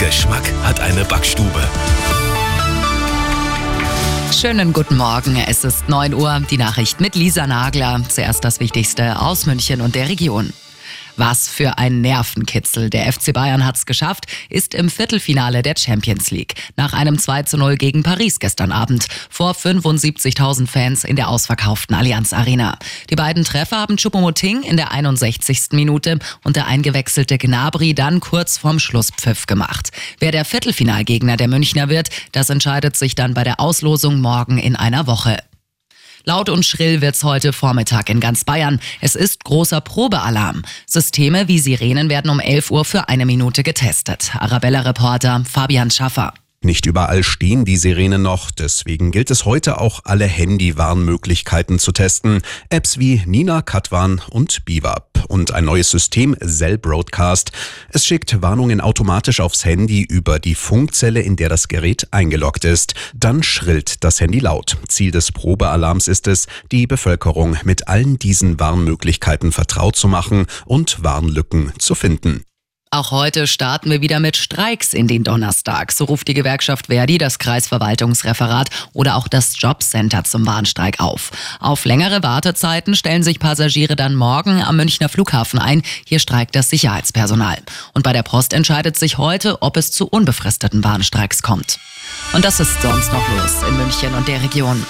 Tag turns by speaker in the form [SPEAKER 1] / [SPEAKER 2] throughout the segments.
[SPEAKER 1] Geschmack hat eine Backstube.
[SPEAKER 2] Schönen guten Morgen. Es ist 9 Uhr. Die Nachricht mit Lisa Nagler. Zuerst das Wichtigste aus München und der Region. Was für ein Nervenkitzel. Der FC Bayern hat es geschafft, ist im Viertelfinale der Champions League. Nach einem 2 zu 0 gegen Paris gestern Abend. Vor 75.000 Fans in der ausverkauften Allianz Arena. Die beiden Treffer haben Choupo-Moting in der 61. Minute und der eingewechselte Gnabry dann kurz vorm Schlusspfiff gemacht. Wer der Viertelfinalgegner der Münchner wird, das entscheidet sich dann bei der Auslosung morgen in einer Woche. Laut und schrill wird's heute Vormittag in ganz Bayern. Es ist großer Probealarm. Systeme wie Sirenen werden um 11 Uhr für eine Minute getestet. Arabella-Reporter Fabian Schaffer.
[SPEAKER 3] Nicht überall stehen die Sirenen noch, deswegen gilt es heute auch alle Handywarnmöglichkeiten zu testen. Apps wie Nina, Katwan und Und ein neues System Cell Broadcast. Es schickt Warnungen automatisch aufs Handy über die Funkzelle, in der das Gerät eingeloggt ist. Dann schrillt das Handy laut. Ziel des Probealarms ist es, die Bevölkerung mit allen diesen Warnmöglichkeiten vertraut zu machen und Warnlücken zu finden.
[SPEAKER 2] Auch heute starten wir wieder mit Streiks in den Donnerstag. So ruft die Gewerkschaft Verdi das Kreisverwaltungsreferat oder auch das Jobcenter zum Warnstreik auf. Auf längere Wartezeiten stellen sich Passagiere dann morgen am Münchner Flughafen ein. Hier streikt das Sicherheitspersonal. Und bei der Post entscheidet sich heute, ob es zu unbefristeten Warnstreiks kommt. Und das ist sonst noch los in München und der Region.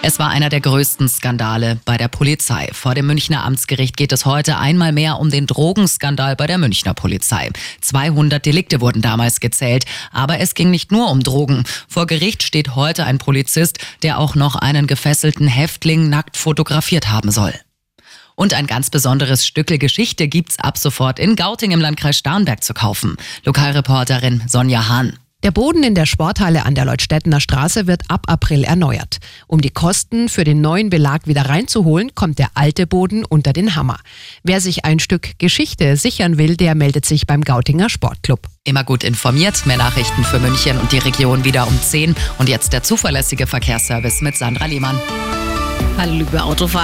[SPEAKER 2] Es war einer der größten Skandale bei der Polizei. Vor dem Münchner Amtsgericht geht es heute einmal mehr um den Drogenskandal bei der Münchner Polizei. 200 Delikte wurden damals gezählt, aber es ging nicht nur um Drogen. Vor Gericht steht heute ein Polizist, der auch noch einen gefesselten Häftling nackt fotografiert haben soll. Und ein ganz besonderes Stückel Geschichte gibt's ab sofort in Gauting im Landkreis Starnberg zu kaufen. Lokalreporterin Sonja Hahn.
[SPEAKER 4] Der Boden in der Sporthalle an der Leutstettener Straße wird ab April erneuert. Um die Kosten für den neuen Belag wieder reinzuholen, kommt der alte Boden unter den Hammer. Wer sich ein Stück Geschichte sichern will, der meldet sich beim Gautinger Sportclub.
[SPEAKER 2] Immer gut informiert, mehr Nachrichten für München und die Region wieder um 10 und jetzt der zuverlässige Verkehrsservice mit Sandra Lehmann.
[SPEAKER 5] Hallo liebe Autofahrer.